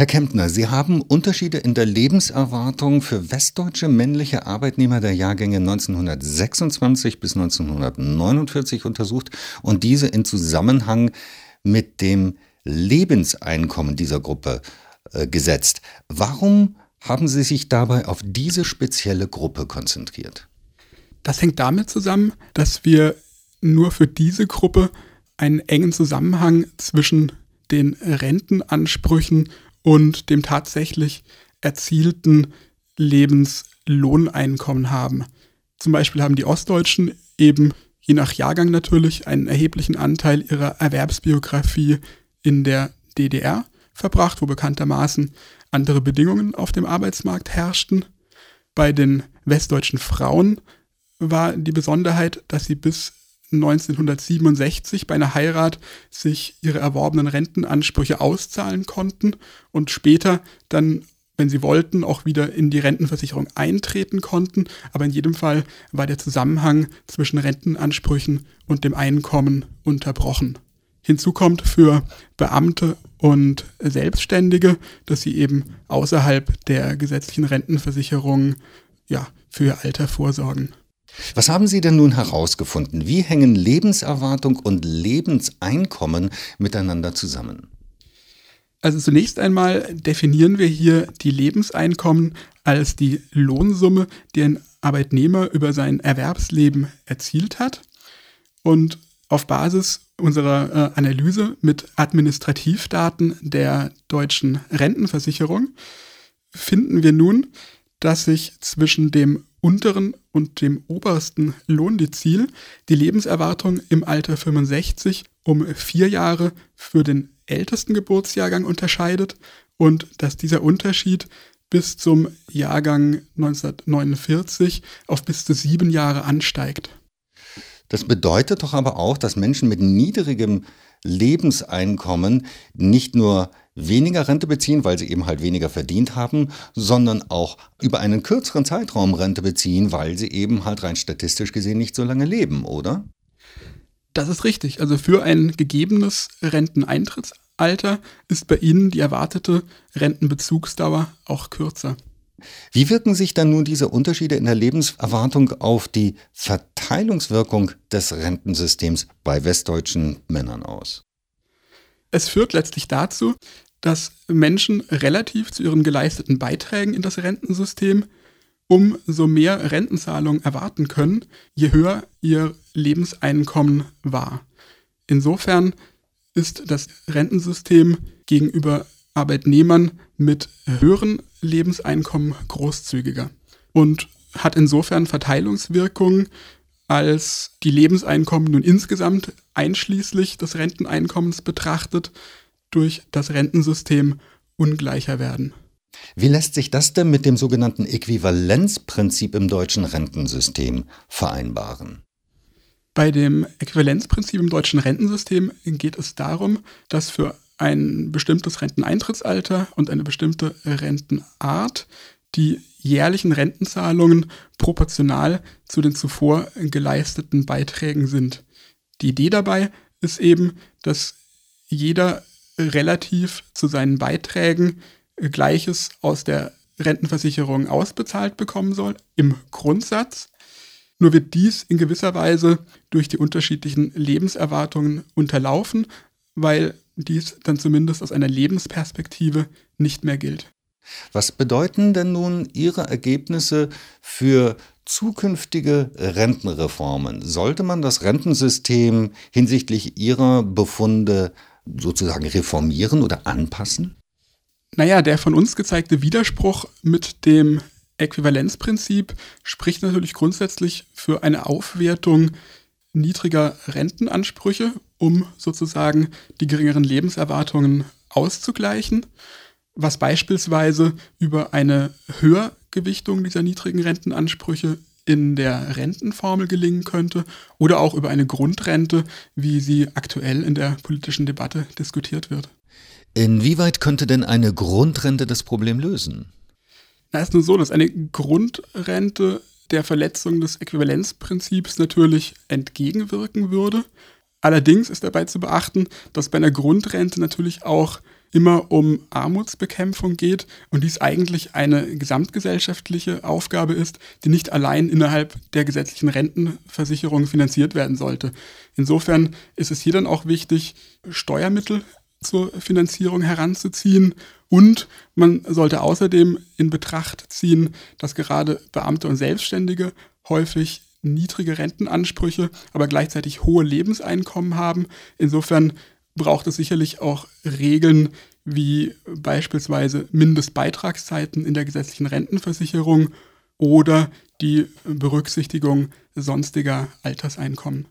Herr Kemptner, Sie haben Unterschiede in der Lebenserwartung für westdeutsche männliche Arbeitnehmer der Jahrgänge 1926 bis 1949 untersucht und diese in Zusammenhang mit dem Lebenseinkommen dieser Gruppe äh, gesetzt. Warum haben Sie sich dabei auf diese spezielle Gruppe konzentriert? Das hängt damit zusammen, dass wir nur für diese Gruppe einen engen Zusammenhang zwischen den Rentenansprüchen und dem tatsächlich erzielten Lebenslohneinkommen haben. Zum Beispiel haben die Ostdeutschen eben je nach Jahrgang natürlich einen erheblichen Anteil ihrer Erwerbsbiografie in der DDR verbracht, wo bekanntermaßen andere Bedingungen auf dem Arbeitsmarkt herrschten. Bei den westdeutschen Frauen war die Besonderheit, dass sie bis 1967 bei einer Heirat sich ihre erworbenen Rentenansprüche auszahlen konnten und später dann, wenn sie wollten, auch wieder in die Rentenversicherung eintreten konnten. Aber in jedem Fall war der Zusammenhang zwischen Rentenansprüchen und dem Einkommen unterbrochen. Hinzu kommt für Beamte und Selbstständige, dass sie eben außerhalb der gesetzlichen Rentenversicherung ja, für ihr Alter vorsorgen. Was haben Sie denn nun herausgefunden? Wie hängen Lebenserwartung und Lebenseinkommen miteinander zusammen? Also zunächst einmal definieren wir hier die Lebenseinkommen als die Lohnsumme, die ein Arbeitnehmer über sein Erwerbsleben erzielt hat. Und auf Basis unserer äh, Analyse mit Administrativdaten der deutschen Rentenversicherung finden wir nun, dass sich zwischen dem unteren und dem obersten Lohndezil die Lebenserwartung im Alter 65 um vier Jahre für den ältesten Geburtsjahrgang unterscheidet und dass dieser Unterschied bis zum Jahrgang 1949 auf bis zu sieben Jahre ansteigt. Das bedeutet doch aber auch, dass Menschen mit niedrigem Lebenseinkommen nicht nur weniger Rente beziehen, weil sie eben halt weniger verdient haben, sondern auch über einen kürzeren Zeitraum Rente beziehen, weil sie eben halt rein statistisch gesehen nicht so lange leben, oder? Das ist richtig. Also für ein gegebenes Renteneintrittsalter ist bei Ihnen die erwartete Rentenbezugsdauer auch kürzer. Wie wirken sich dann nun diese Unterschiede in der Lebenserwartung auf die Verteilungswirkung des Rentensystems bei westdeutschen Männern aus? Es führt letztlich dazu, dass Menschen relativ zu ihren geleisteten Beiträgen in das Rentensystem umso mehr Rentenzahlungen erwarten können, je höher ihr Lebenseinkommen war. Insofern ist das Rentensystem gegenüber Arbeitnehmern mit höheren Lebenseinkommen großzügiger und hat insofern Verteilungswirkungen, als die Lebenseinkommen nun insgesamt einschließlich des Renteneinkommens betrachtet durch das Rentensystem ungleicher werden. Wie lässt sich das denn mit dem sogenannten Äquivalenzprinzip im deutschen Rentensystem vereinbaren? Bei dem Äquivalenzprinzip im deutschen Rentensystem geht es darum, dass für ein bestimmtes Renteneintrittsalter und eine bestimmte Rentenart die jährlichen Rentenzahlungen proportional zu den zuvor geleisteten Beiträgen sind. Die Idee dabei ist eben, dass jeder relativ zu seinen Beiträgen Gleiches aus der Rentenversicherung ausbezahlt bekommen soll, im Grundsatz. Nur wird dies in gewisser Weise durch die unterschiedlichen Lebenserwartungen unterlaufen, weil dies dann zumindest aus einer Lebensperspektive nicht mehr gilt. Was bedeuten denn nun Ihre Ergebnisse für zukünftige Rentenreformen? Sollte man das Rentensystem hinsichtlich Ihrer Befunde sozusagen reformieren oder anpassen? Naja, der von uns gezeigte Widerspruch mit dem Äquivalenzprinzip spricht natürlich grundsätzlich für eine Aufwertung niedriger Rentenansprüche, um sozusagen die geringeren Lebenserwartungen auszugleichen was beispielsweise über eine Höhergewichtung dieser niedrigen Rentenansprüche in der Rentenformel gelingen könnte oder auch über eine Grundrente, wie sie aktuell in der politischen Debatte diskutiert wird. Inwieweit könnte denn eine Grundrente das Problem lösen? Na, es ist nur so, dass eine Grundrente der Verletzung des Äquivalenzprinzips natürlich entgegenwirken würde. Allerdings ist dabei zu beachten, dass bei einer Grundrente natürlich auch immer um Armutsbekämpfung geht und dies eigentlich eine gesamtgesellschaftliche Aufgabe ist, die nicht allein innerhalb der gesetzlichen Rentenversicherung finanziert werden sollte. Insofern ist es hier dann auch wichtig, Steuermittel zur Finanzierung heranzuziehen und man sollte außerdem in Betracht ziehen, dass gerade Beamte und Selbstständige häufig niedrige Rentenansprüche, aber gleichzeitig hohe Lebenseinkommen haben. Insofern braucht es sicherlich auch Regeln wie beispielsweise Mindestbeitragszeiten in der gesetzlichen Rentenversicherung oder die Berücksichtigung sonstiger Alterseinkommen.